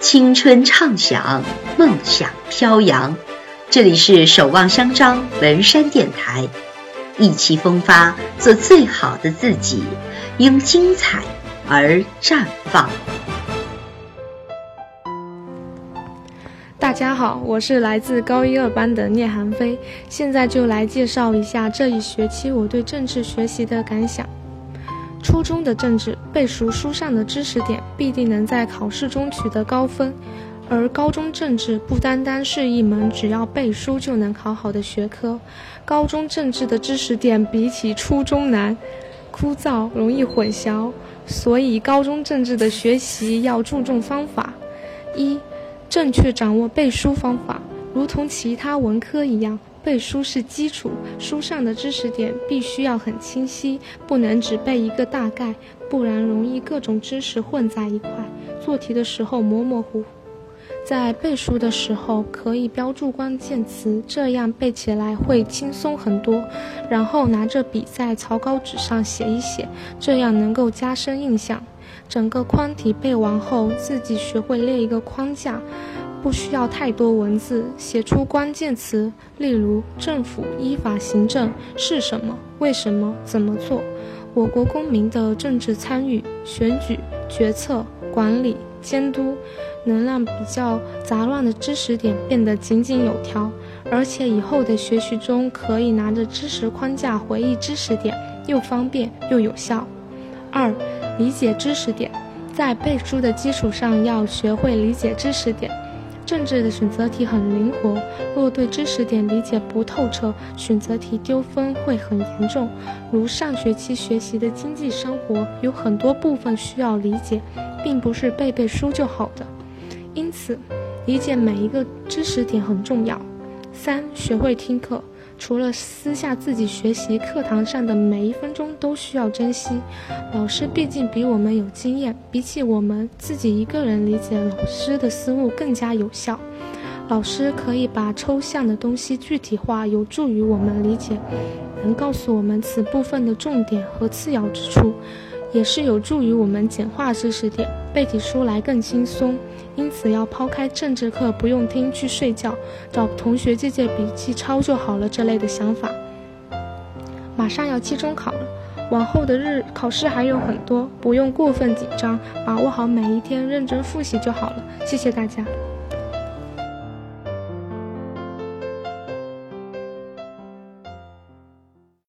青春畅想，梦想飘扬。这里是守望相张文山电台，意气风发，做最好的自己，因精彩而绽放。大家好，我是来自高一二班的聂寒飞，现在就来介绍一下这一学期我对政治学习的感想。初中的政治背熟书上的知识点，必定能在考试中取得高分；而高中政治不单单是一门只要背书就能考好的学科，高中政治的知识点比起初中难、枯燥、容易混淆，所以高中政治的学习要注重方法。一、正确掌握背书方法，如同其他文科一样。背书是基础，书上的知识点必须要很清晰，不能只背一个大概，不然容易各种知识混在一块，做题的时候模模糊糊。在背书的时候可以标注关键词，这样背起来会轻松很多。然后拿着笔在草稿纸上写一写，这样能够加深印象。整个框题背完后，自己学会列一个框架。不需要太多文字，写出关键词，例如政府依法行政是什么、为什么、怎么做。我国公民的政治参与、选举、决策、管理、监督，能让比较杂乱的知识点变得井井有条，而且以后的学习中可以拿着知识框架回忆知识点，又方便又有效。二、理解知识点，在背书的基础上要学会理解知识点。政治的选择题很灵活，若对知识点理解不透彻，选择题丢分会很严重。如上学期学习的经济生活，有很多部分需要理解，并不是背背书就好的。因此，理解每一个知识点很重要。三、学会听课。除了私下自己学习，课堂上的每一分钟都需要珍惜。老师毕竟比我们有经验，比起我们自己一个人理解，老师的思路更加有效。老师可以把抽象的东西具体化，有助于我们理解，能告诉我们此部分的重点和次要之处。也是有助于我们简化知识点，背起书来更轻松。因此，要抛开政治课不用听去睡觉，找同学借借笔记抄就好了这类的想法。马上要期中考了，往后的日考试还有很多，不用过分紧张，把握好每一天，认真复习就好了。谢谢大家。